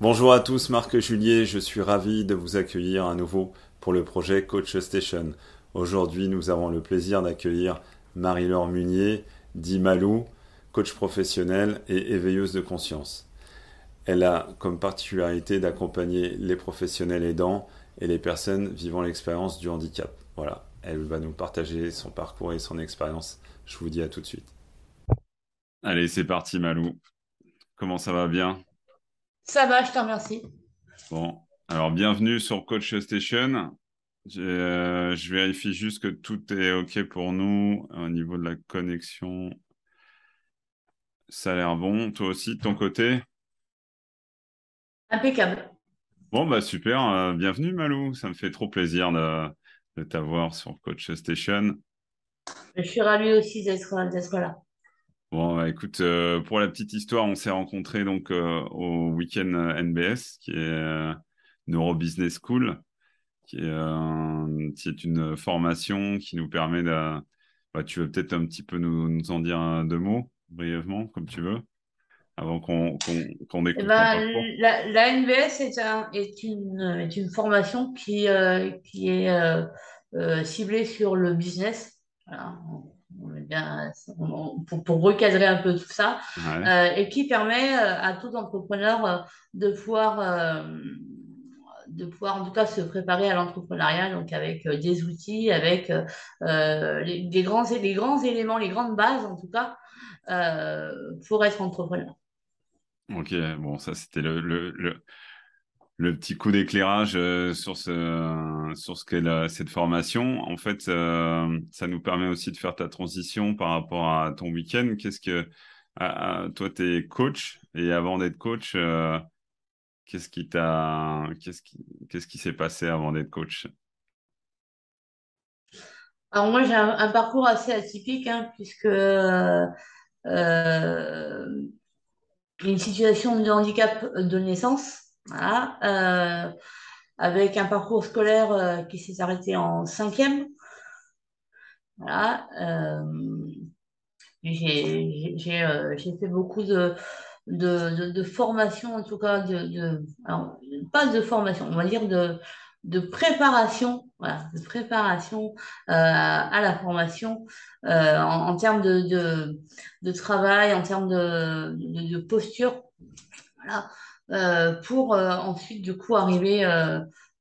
Bonjour à tous, Marc Julier, je suis ravi de vous accueillir à nouveau pour le projet Coach Station. Aujourd'hui, nous avons le plaisir d'accueillir Marie-Laure Munier, dit Malou, coach professionnelle et éveilleuse de conscience. Elle a comme particularité d'accompagner les professionnels aidants et les personnes vivant l'expérience du handicap. Voilà, elle va nous partager son parcours et son expérience. Je vous dis à tout de suite. Allez, c'est parti Malou. Comment ça va bien? Ça va, je te remercie. Bon, alors bienvenue sur Coach Station. Euh, je vérifie juste que tout est OK pour nous au niveau de la connexion. Ça a l'air bon. Toi aussi, de ton côté? Impeccable. Bon, bah super. Euh, bienvenue, Malou. Ça me fait trop plaisir de, t'avoir sur Coach Station. Je suis ravie aussi d'être là. Bon, bah, écoute, euh, pour la petite histoire, on s'est rencontrés donc au week-end NBS, qui est Neuro Business School qui est, est, une formation qui nous permet de. Bah, tu veux peut-être un petit peu nous, nous, en dire deux mots, brièvement, comme tu veux, avant qu'on qu'on eh ben, la, la, NBS est, un, est, une, est, une, formation qui, euh, qui est euh, euh, ciblée sur le business. on bien, pour, pour, recadrer un peu tout ça, et qui permet à tout entrepreneur de pouvoir de pouvoir en tout cas se préparer à l'entrepreneuriat, donc avec des outils, avec les, les, grands, les grands éléments, les grandes bases en tout cas, pour être entrepreneur. Ok, bon, ça c'était le, le, le, petit coup d'éclairage sur ce, sur ce qu'est cette formation. En fait, ça nous permet aussi de faire ta transition par rapport à ton week-end. Qu'est-ce que toi, tu es coach? Et avant d'être coach, Qu'est-ce qui t'a, qu'est-ce qui, s'est passé avant d'être coach? Alors moi j'ai un, parcours assez atypique hein, puisque euh, une situation de handicap de naissance, euh, avec un parcours scolaire euh, qui s'est arrêté en cinquième. Voilà, j'ai, j'ai fait beaucoup de, de, de, formation, en tout cas, de pas de formation, on va dire de, de préparation, voilà, de préparation euh, à la formation euh, en, termes de, de, de, travail, en termes de, de, posture, voilà, euh, pour ensuite du coup arriver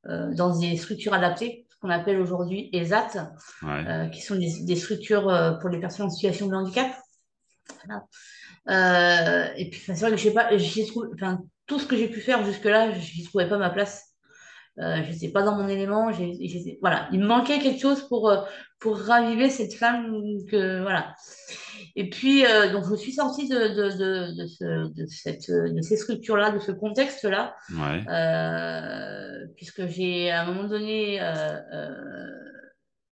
dans des structures adaptées, ce qu'on appelle aujourd'hui ESAT, qui sont des, des, structures pour les personnes en situation de handicap. Voilà. Et puis, c'est vrai que j'ai pas, trouvé, enfin, tout ce que j'ai pu faire jusque-là, je n'y trouvais pas ma place. Euh, je n'étais pas dans mon élément. voilà, il me manquait quelque chose pour, euh, pour raviver cette femme. Que, voilà. Et puis, euh, donc, je suis sortie de, de, de, de, ce, de, cette, de ces structures-là, de ce contexte-là, puisque j'ai à un moment donné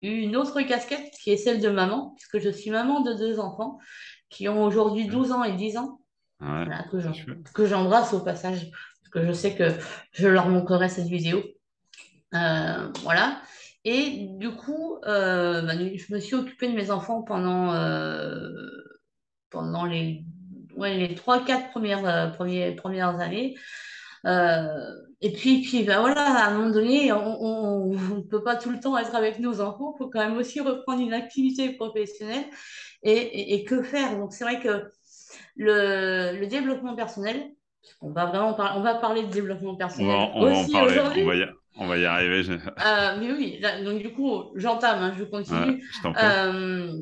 eu une autre casquette qui est celle de maman, puisque je suis maman de deux enfants qui ont aujourd'hui 12 ans et 10 ans, que j'embrasse au passage, que je sais que je leur montrerai cette vidéo. Euh, voilà. Et du coup, euh, je me suis occupée de mes enfants pendant, euh, pendant les, ouais, les 3-4 premières, premières années. et puis, puis bah, voilà, à un moment donné, on ne peut pas tout le temps être avec nos enfants, il faut quand même aussi reprendre une activité professionnelle et, que faire? Donc, c'est vrai que le, développement personnel, on va vraiment on va parler de développement personnel aussi aujourd'hui. On va y arriver. Euh, mais oui, donc du coup, j'entame, hein, je continue. Euh,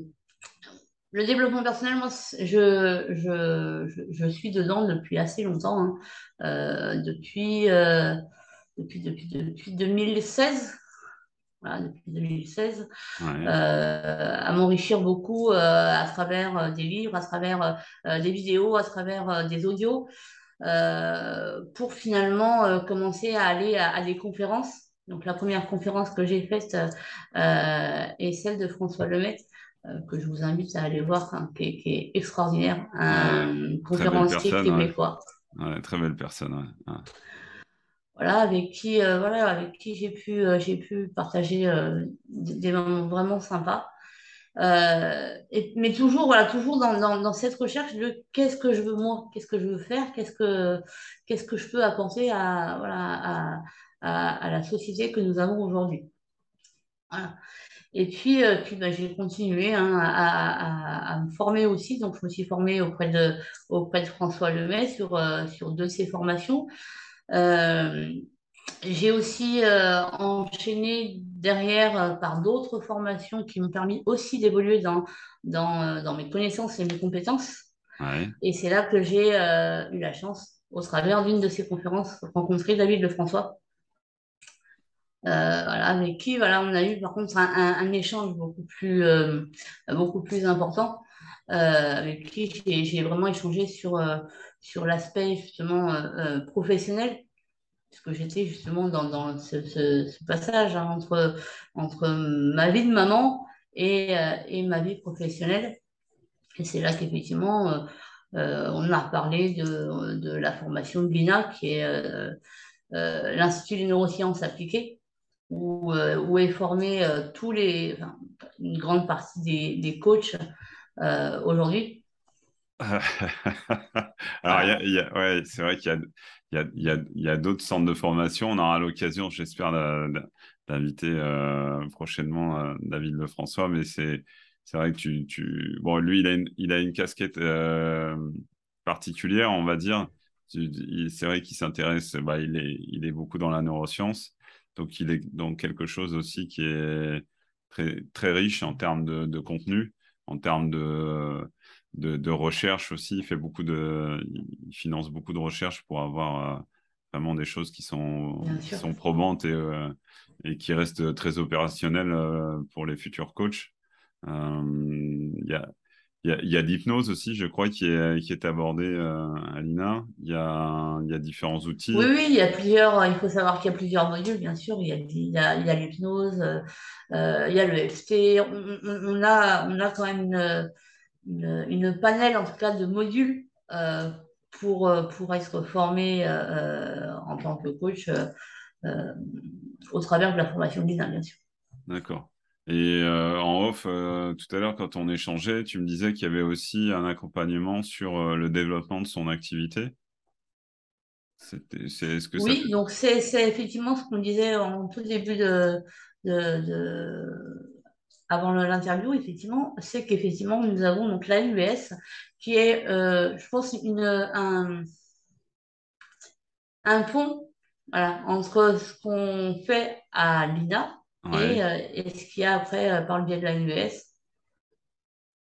le développement personnel, moi, je, je, je, suis dedans depuis assez longtemps, hein. euh, depuis, depuis, depuis, depuis 2016 depuis 2016, euh, à m'enrichir beaucoup euh, à travers euh, des livres, à travers des vidéos, à travers des audios, pour finalement commencer à aller à, des conférences. Donc la première conférence que j'ai faite est celle de François Lemaitre, que je vous invite à aller voir, hein, qui, est, extraordinaire, un conférencier québécois. très belle personne. voilà, avec qui, voilà, avec qui j'ai pu, j'ai pu partager des moments vraiment sympas. Et, mais toujours, voilà, toujours dans, dans, cette recherche de qu'est-ce que je veux moi, qu'est-ce que je veux faire, qu'est-ce que, qu'est-ce que je peux apporter à, voilà, à, à, la société que nous avons aujourd'hui. Et puis, euh, puis bah, j'ai continué hein, à, à, me former aussi. Donc, je me suis formée auprès de, auprès de François Lemay sur, euh, sur deux de ses formations. Euh, j'ai aussi enchaîné derrière par d'autres formations qui m'ont permis aussi d'évoluer dans, dans, dans, mes connaissances et mes compétences. Et c'est là que j'ai eu la chance, au travers d'une de ces conférences, de rencontrer David Lefrançois, euh, voilà, avec qui voilà, on a eu par contre un, échange beaucoup plus, euh, beaucoup plus important, euh, avec qui j'ai vraiment échangé sur, sur l'aspect justement professionnel, puisque j'étais justement dans, dans ce, passage hein, entre, entre ma vie de maman et, et ma vie professionnelle. Et c'est là qu'effectivement, on a parlé de, de la formation de l'INA, qui est l'Institut des neurosciences appliquées où, euh, où est formé euh, tous une grande partie des, des coachs euh, aujourd'hui. Alors, a, ouais, c'est vrai qu'il y a, a, y a d'autres centres de formation. On aura l'occasion, j'espère, d'inviter prochainement David Lefrançois, mais c'est vrai que tu. Bon, lui, il a une, il casquette particulière, on va dire. C'est vrai qu'il s'intéresse, bah, il, est, il beaucoup dans la neuroscience. Donc, il est dans quelque chose aussi qui est très riche en termes de, contenu, en termes de, de, recherche aussi. Il fait beaucoup de, il finance beaucoup de recherche pour avoir euh, vraiment des choses qui sont, qui sont probantes et, euh, et qui restent très opérationnelles euh, pour les futurs coachs. Il y a, il y a, l'hypnose aussi, je crois, qui est, qui est abordée euh, à l'INA. Il y a, y a différents outils. Oui, oui, il y a plusieurs. Il faut savoir qu'il y a plusieurs modules, bien sûr. Il y a, y a, y a l'hypnose, il y a le FT. On, a, on a quand même une, une, une panel, en tout cas, de modules euh, pour, pour être formé en tant que coach au travers de la formation de l'INA, bien sûr. D'accord. Et euh, en off, euh, tout à l'heure, quand on échangeait, tu me disais qu'il y avait aussi un accompagnement sur euh, le développement de son activité. ce que oui, donc c'est effectivement ce qu'on disait en tout début de, avant l'interview, effectivement, c'est qu'effectivement, nous avons donc l'AUS qui est, je pense, une, un, un pont entre ce qu'on fait à l'INA euh, et, ce qu'il y a après euh, par le biais de la l'ANUS.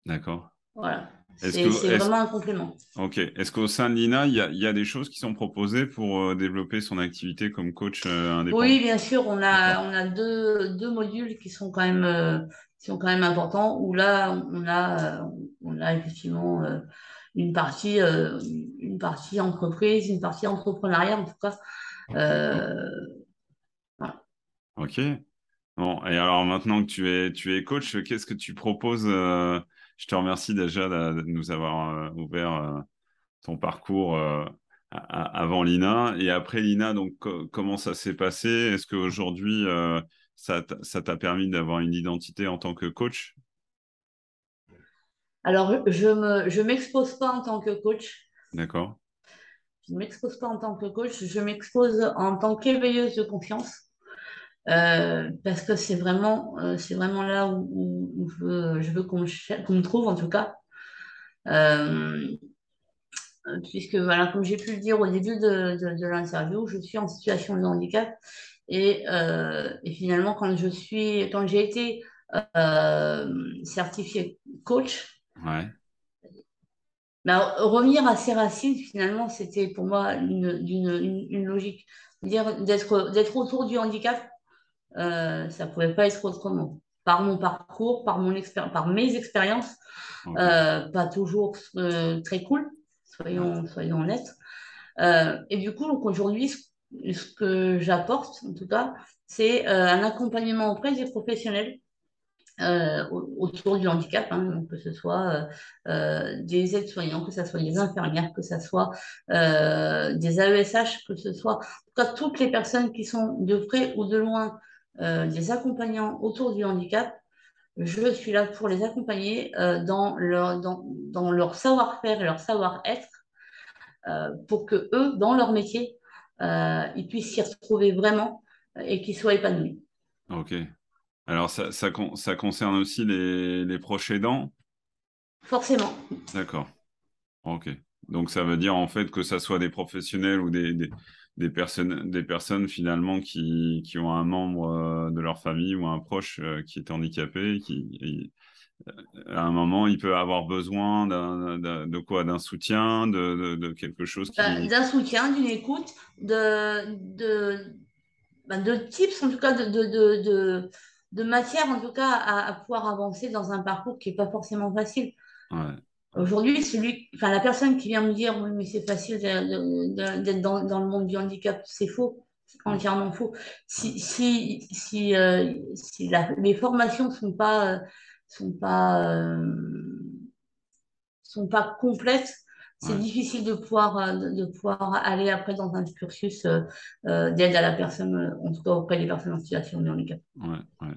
D'accord. Voilà. C'est vraiment un complément. Ok. Est-ce qu'au sein de l'INA, il y, a, des choses qui sont proposées pour euh, développer son activité comme coach indépendant? Oui, bien sûr. On a, on a deux, deux, modules qui sont quand même, qui sont quand même importants, où là, on a, on a effectivement une, partie, une partie entreprise, une partie entrepreneuriat, en tout cas. Voilà. Ok. Bon, et alors maintenant que tu es, tu es coach, qu'est-ce que tu proposes euh, Je te remercie déjà de, nous avoir euh, ouvert euh, ton parcours avant l'INA. Et après l'INA, donc comment ça s'est passé? Est-ce qu'aujourd'hui, ça t'a permis d'avoir une identité en tant que coach? Alors, je ne je m'expose pas en tant que coach. D'accord. Je ne m'expose pas en tant que coach, je m'expose en tant qu'éveilleuse de confiance. Euh, parce que c'est vraiment, euh, c'est vraiment là où, je veux, je veux qu'on me, trouve, en tout cas. Euh, puisque, voilà, comme j'ai pu le dire au début de, de, l'interview, je suis en situation de handicap. Et, et finalement, quand je suis, quand j'ai été certifié coach, ouais. Ben, revenir à ses racines, finalement, c'était pour moi une, une, une logique. Dire d'être, d'être autour du handicap, euh, ça ne pouvait pas être autrement. Par mon parcours, par, mon par mes expériences, euh, pas toujours euh, très cool, soyons, soyons honnêtes. et du coup, aujourd'hui, ce, que j'apporte, en tout cas, c'est un accompagnement auprès des professionnels euh, autour du handicap, hein, que ce soit des aides-soignants, que ce soit des infirmières, que ce soit des AESH, que ce soit toutes les personnes qui sont de près ou de loin des accompagnants autour du handicap, je suis là pour les accompagner dans leur, dans, dans leur savoir-faire et leur savoir-être pour que eux, dans leur métier, ils puissent s'y retrouver vraiment et qu'ils soient épanouis. Ok. Alors, ça, ça, ça concerne aussi les, les, proches aidants? Forcément. D'accord. Ok. Donc, ça veut dire en fait que ça soit des professionnels ou des, des, des personnes, des personnes finalement qui, qui, ont un membre euh, de leur famille ou un proche euh, qui est handicapé, qui, euh, à un moment, il peut avoir besoin de quoi? D'un soutien, de, de, quelque chose qui... D'un soutien, d'une écoute, de, de, ben, de tips, en tout cas, de, de, de, de matière, en tout cas, à, pouvoir avancer dans un parcours qui n'est pas forcément facile. Aujourd'hui, celui, enfin, la personne qui vient me dire oui, mais c'est facile d'être dans, dans, le monde du handicap, c'est faux, c'est entièrement faux. Si, si, si, euh, si la, les formations ne sont pas, sont, pas, euh, sont pas complètes, c'est difficile de pouvoir, euh, de, pouvoir aller après dans un cursus euh, euh, d'aide à la personne, en tout cas auprès des personnes en situation de handicap. Ouais, ouais.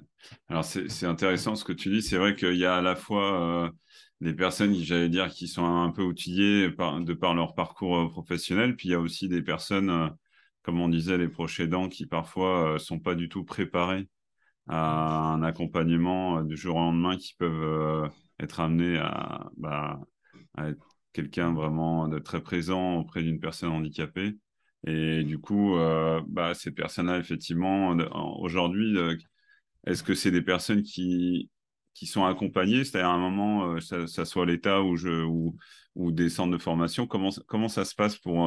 Alors c'est intéressant ce que tu dis. C'est vrai qu'il y a à la fois des personnes, j'allais dire, qui sont un peu outillées par, de par leur parcours professionnel, puis il y a aussi des personnes, comme on disait, les proches aidants, qui parfois sont pas du tout préparés à un accompagnement du jour au lendemain, qui peuvent être amenés à, bah, à être quelqu'un vraiment de très présent auprès d'une personne handicapée. Et du coup, euh, bah, ces personnes-là, effectivement, aujourd'hui, euh, est-ce que c'est des personnes qui, qui sont accompagnées C'est-à-dire à un moment, euh, ça, ça, soit l'État ou, des centres de formation. Comment, ça se passe pour,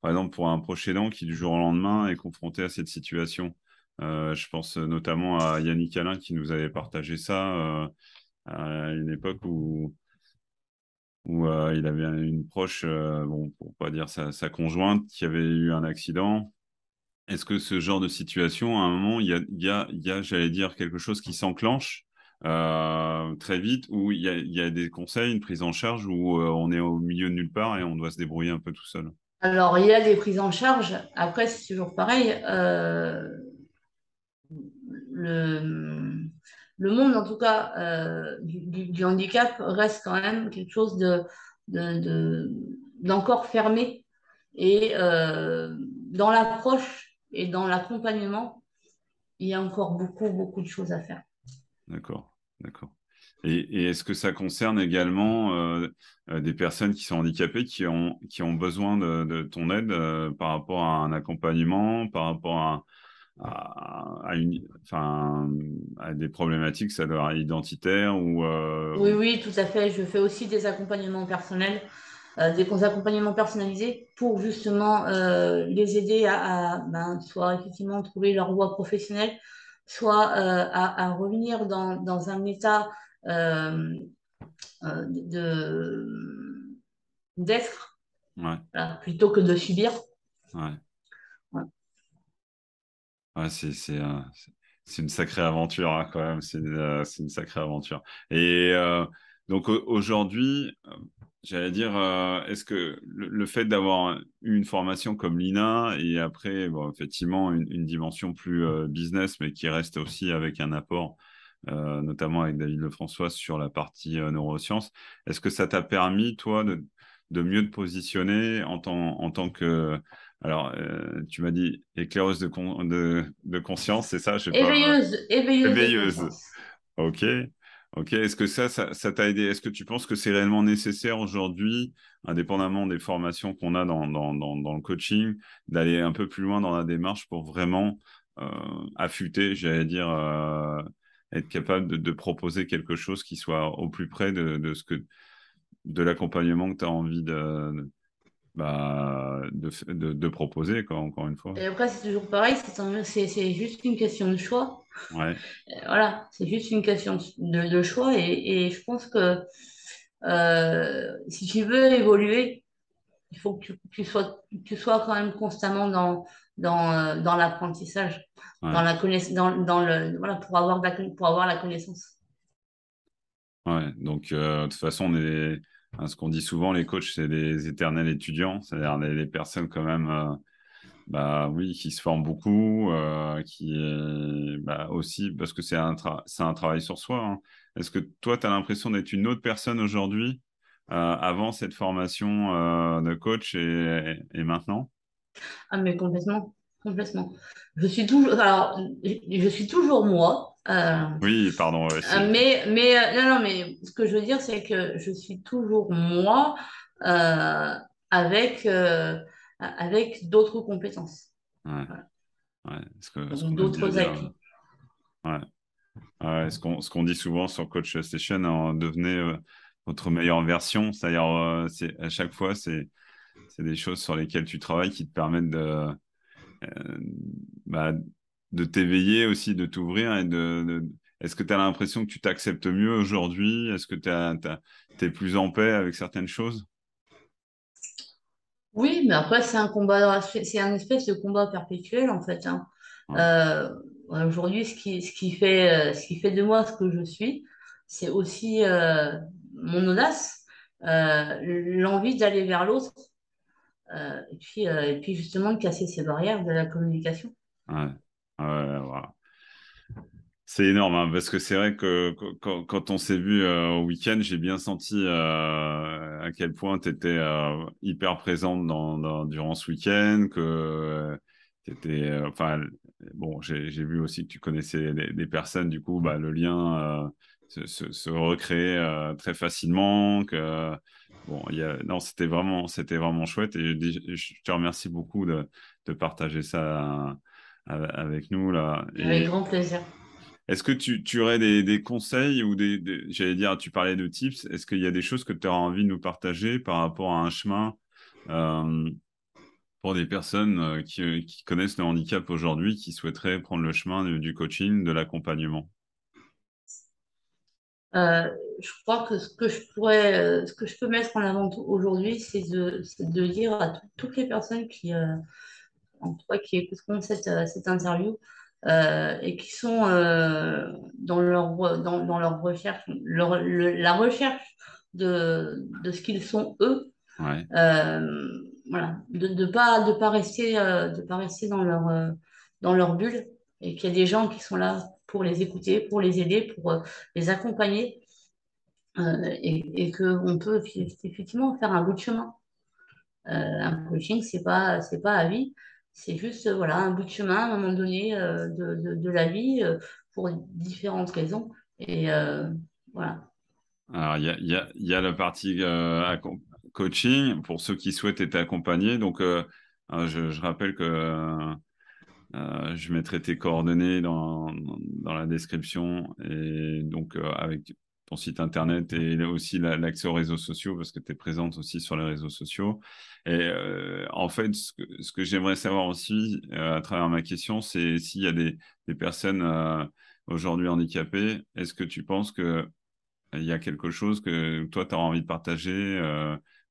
par exemple, pour un proche aidant qui, du jour au lendemain, est confronté à cette situation? Je pense notamment à Yannick Alain qui nous avait partagé ça à une époque où euh, il avait une proche, euh, bon, pour pas dire sa, conjointe, qui avait eu un accident. Est-ce que ce genre de situation, à un moment, il y a j'allais dire, quelque chose qui s'enclenche? Euh, très vite, où il y, a, il y, a, des conseils, une prise en charge, où on est au milieu de nulle part et on doit se débrouiller un peu tout seul Alors, il y a des prises en charge. Après, c'est toujours pareil. le le monde, en tout cas, euh, du, handicap reste quand même quelque chose de, d'encore fermé. Et euh, dans l'approche et dans l'accompagnement, il y a encore beaucoup, beaucoup de choses à faire. D'accord, d'accord. Et, est-ce que ça concerne également euh, des personnes qui sont handicapées, qui ont, qui ont besoin de, ton aide par rapport à un accompagnement, par rapport à, à, à des problématiques ça doit identitaires ou euh, Oui, oui, tout à fait. Je fais aussi des accompagnements personnels, euh, des accompagnements personnalisés pour justement euh, les aider à, ben, soit effectivement trouver leur voie professionnelle, soit à, revenir dans, dans un état de d'être plutôt que de subir. Ouais. Ouais, c'est, c'est, c'est une sacrée aventure hein, quand même, c'est, euh, une sacrée aventure. Et euh, donc aujourd'hui, euh, j'allais dire, est-ce que le, fait d'avoir eu une formation comme l'INA et après, bon, effectivement, une, une dimension plus business, mais qui reste aussi avec un apport, notamment avec David Lefrançois sur la partie neurosciences, est-ce que ça t'a permis, toi, de, de mieux te positionner en tant, en tant que alors, euh, tu m'as dit éclaireuse de, de, de conscience, c'est ça je éveilleuse, pas... éveilleuse, éveilleuse. Ok. Ok. Est-ce que ça, ça t'a aidé? Est-ce que tu penses que c'est réellement nécessaire aujourd'hui, indépendamment des formations qu'on a dans, dans, dans, le coaching, d'aller un peu plus loin dans la démarche pour vraiment euh, affûter, j'allais dire, euh, être capable de, de, proposer quelque chose qui soit au plus près de, de ce que de l'accompagnement que tu as envie de, bah, de, de, proposer, quoi, encore une fois. Et après, c'est toujours pareil, c'est juste une question de choix. Ouais. Voilà, c'est juste une question de, de choix. Et, et, je pense que euh, si tu veux évoluer, il faut que tu, tu, sois, tu sois quand même constamment dans, dans, euh, dans l'apprentissage, dans la connaissance, dans, dans, le, voilà, pour avoir, pour avoir la connaissance. Ouais, donc de toute façon, on est, hein, ce qu'on dit souvent, les coachs, c'est des éternels étudiants, c'est-à-dire des, personnes quand même bah oui, qui se forment beaucoup, euh, qui bah, aussi parce que c'est un, c'est un travail sur soi. Hein. Est-ce que toi, tu as l'impression d'être une autre personne aujourd'hui, euh, avant cette formation euh, de coach et, et, maintenant? Ah, mais complètement, complètement. Je suis toujours, alors, je suis toujours moi. oui, pardon. mais, mais, non, non, mais ce que je veux dire, c'est que je suis toujours moi avec avec d'autres compétences. Ouais. ouais. d'autres acquis. Ouais. ce qu'on ce qu'on dit souvent sur Coach Station, en devenez euh, votre meilleure version. C'est-à-dire, euh, c'est à chaque fois, c'est des choses sur lesquelles tu travailles qui te permettent de, euh, bah, de t'éveiller aussi, de t'ouvrir et de, Est-ce que tu as l'impression que tu t'acceptes mieux aujourd'hui? Est-ce que tu es plus en paix avec certaines choses? Oui, mais après, c'est un combat, c'est un espèce de combat perpétuel, en fait. Hein. Euh, aujourd'hui, ce qui, ce qui fait, euh, ce qui fait de moi ce que je suis, c'est aussi euh, mon audace, l'envie d'aller vers l'autre, et puis, et puis justement de casser ces barrières de la communication. Ouais, ouais, voilà. C'est énorme, hein, parce que c'est vrai que quand, on s'est vu euh, au week-end, j'ai bien senti euh, à quel point tu étais euh, hyper présente dans, durant ce week-end, que tu étais, enfin, bon, j'ai vu aussi que tu connaissais des, personnes, du coup, bah, le lien se, se, recréait très facilement, que, bon, y a, non, c'était vraiment, vraiment chouette, et je te remercie beaucoup de, de partager ça avec nous, là. Avec grand plaisir. Est-ce que tu, aurais des, conseils ou des, j'allais dire, tu parlais de tips, est-ce qu'il y a des choses que tu auras envie de nous partager par rapport à un chemin euh, pour des personnes euh, qui, connaissent le handicap aujourd'hui, qui souhaiteraient prendre le chemin du, coaching, de l'accompagnement? Euh, je crois que ce que je pourrais, ce que je peux mettre en avant aujourd'hui, c'est de, dire à toutes les personnes qui, en tout cas, qui écouteront cette interview, euh, et qui sont euh, dans, leur, dans, dans, leur recherche, la recherche de, de ce qu'ils sont eux. Euh, voilà, de ne pas, de pas, rester, de pas rester dans leur, dans leur bulle et qu'il y a des gens qui sont là pour les écouter, pour les aider, pour les accompagner et, et qu'on peut effectivement faire un bout de chemin. un coaching, c'est pas, c'est pas à vie. C'est juste euh, voilà, un bout de chemin à un moment donné euh, de, de, la vie euh, pour différentes raisons. Et voilà. Alors, il y a, y, a, la partie coaching pour ceux qui souhaitent être accompagnés. Donc, je, je, rappelle que je mettrai tes coordonnées dans, dans, la description et donc avec ton site internet et aussi l'accès aux réseaux sociaux parce que tu es présente aussi sur les réseaux sociaux. Et euh, en fait, ce que, que j'aimerais savoir aussi euh, à travers ma question, c'est s'il y a des, des personnes euh, aujourd'hui handicapées, est-ce que tu penses que il y a quelque chose que toi, tu as envie de partager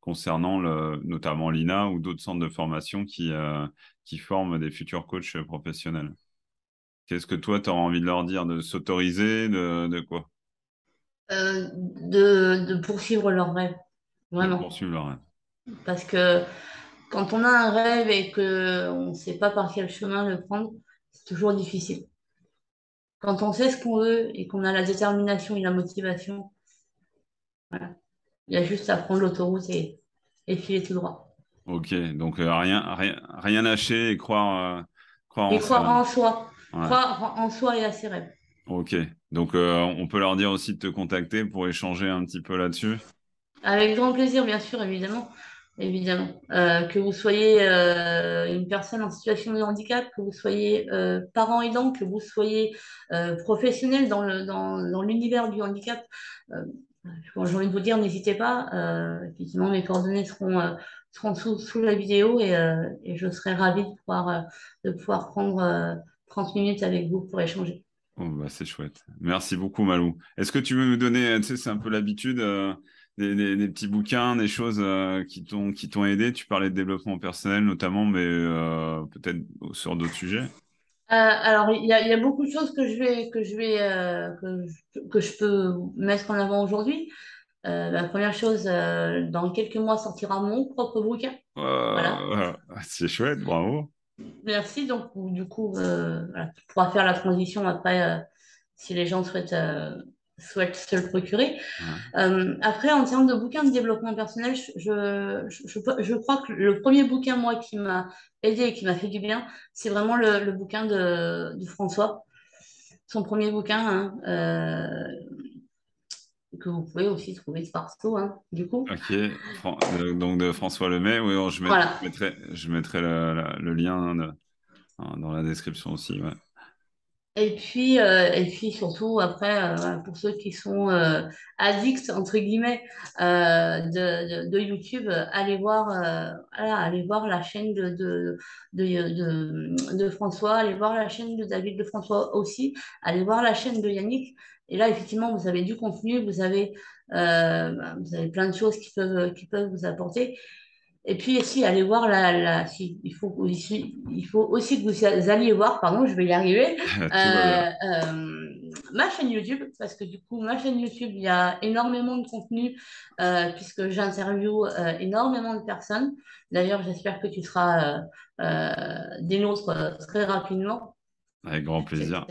concernant le, notamment l'INA ou d'autres centres de formation qui, qui forment des futurs coachs professionnels? Qu'est-ce que toi, tu auras envie de leur dire De s'autoriser de, de quoi? Euh, de, de, poursuivre leur rêve. Vraiment. poursuivre leur rêve. Parce que quand on a un rêve et qu'on ne sait pas par quel chemin le prendre, c'est toujours difficile. Quand on sait ce qu'on veut et qu'on a la détermination et la motivation, voilà. il y a juste à prendre l'autoroute et, et filer tout droit. Ok, donc euh, rien, rien, rien lâcher et croire, euh, croire, et en, croire en soi. Croire en soi et à ses rêves. Ok, donc euh, on peut leur dire aussi de te contacter pour échanger un petit peu là-dessus. Avec grand plaisir, bien sûr, évidemment. Évidemment. Euh, que vous soyez euh, une personne en situation de handicap, que vous soyez parent aidant, que vous soyez professionnel dans, l'univers du handicap, j'ai envie de vous dire, n'hésitez pas. effectivement, mes coordonnées seront, seront sous, la vidéo et, et, je serai ravie de pouvoir, de pouvoir prendre 30 minutes avec vous pour échanger. Bah, c'est chouette. Merci beaucoup, Malou. Est-ce que tu veux nous donner, tu sais, c'est un peu l'habitude, euh, des, petits bouquins, des choses euh, qui t'ont qui t'ont aidé? Tu parlais de développement personnel notamment, mais euh, peut-être sur d'autres sujets. alors, il y a, il y a beaucoup de choses que je vais, que je vais, que, je, que je peux mettre en avant aujourd'hui. Euh, la première chose, euh, dans quelques mois sortira mon propre bouquin. Voilà. C'est chouette, bravo. Merci. Donc, du coup, euh, voilà, tu pourras faire la transition après euh, si les gens souhaitent, euh, souhaitent se le procurer. Ouais. Après, en termes de bouquins de développement personnel, je, je, je, je crois que le premier bouquin, moi, qui m'a aidé et qui m'a fait du bien, c'est vraiment le, le bouquin de, de François. Son premier bouquin, hein, que vous pouvez aussi trouver partout, hein, du coup. Ok, Fran- de- donc de François Lemay, oui, bon, je, met- Voilà. je mettrai, je mettrai le, la- le lien de- dans la description aussi. Ouais. Et puis, euh, et puis surtout, après, euh, pour ceux qui sont euh, addicts, entre guillemets, euh, de, de, de YouTube, euh, allez voir, euh, voilà, allez voir la chaîne de, de, de, de, de François, allez voir la chaîne de David de François aussi, allez voir la chaîne de Yannick. Et là, effectivement, vous avez du contenu, vous avez, euh, vous avez plein de choses qui peuvent, qui peuvent vous apporter. Et puis, si, allez voir la, la, si, il faut aussi, il faut aussi que vous alliez voir, pardon, je vais y arriver, euh, euh, ma chaîne YouTube, parce que du coup, ma chaîne YouTube, il y a énormément de contenu, euh, puisque j'interviewe euh, énormément de personnes. D'ailleurs, j'espère que tu seras des nôtres très rapidement. Avec grand plaisir.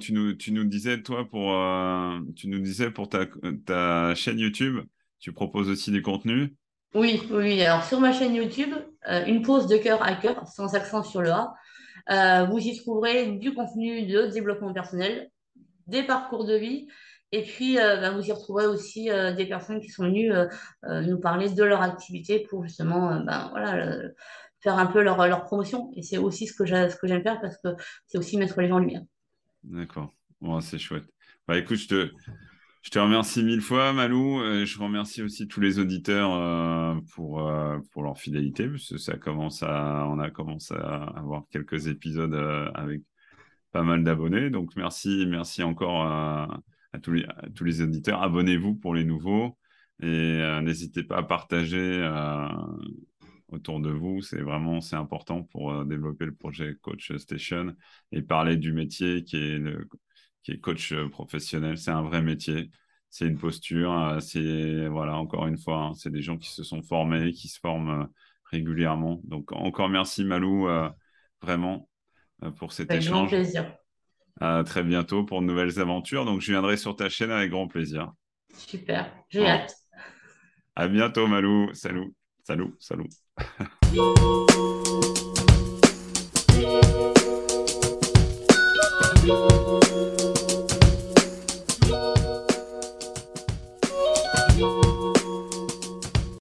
Tu nous, tu nous disais, toi, pour, euh, tu nous disais pour ta, ta chaîne YouTube, tu proposes aussi des contenus. Oui, oui. Alors, sur ma chaîne YouTube, euh, une pause de cœur à cœur, sans accent sur le A, euh, vous y trouverez du contenu de développement personnel, des parcours de vie. Et puis, euh, ben, vous y retrouverez aussi euh, des personnes qui sont venues euh, nous parler de leur activité pour justement ben, voilà, le- faire un peu leur, leur promotion. Et c'est aussi ce que j'aime faire parce que c'est aussi mettre les gens en lumière. D'accord. C'est chouette. Bah, écoute, je te, je te remercie mille fois, Malou. Je remercie aussi tous les auditeurs euh, pour, euh, pour leur fidélité, parce que ça commence à, on a commencé à avoir quelques épisodes euh, avec pas mal d'abonnés. Donc, merci, merci encore à, tous les, à tous les auditeurs. Abonnez-vous pour les nouveaux et n'hésitez pas à partager autour de vous. C'est vraiment, c'est important pour euh, développer le projet Coach Station et parler du métier qui est le, qui est coach euh, professionnel. C'est un vrai métier. C'est une posture. euh, c'est, voilà, encore une fois, hein, c'est des gens qui se sont formés, qui se forment régulièrement. Donc, encore merci, Malou, euh, vraiment, euh, pour cet Avec grand plaisir. À très bientôt pour de nouvelles aventures. Donc, je viendrai sur ta chaîne avec grand plaisir. Super. J'ai hâte. À bientôt, Malou. Salut. Salut. Salut. Thank.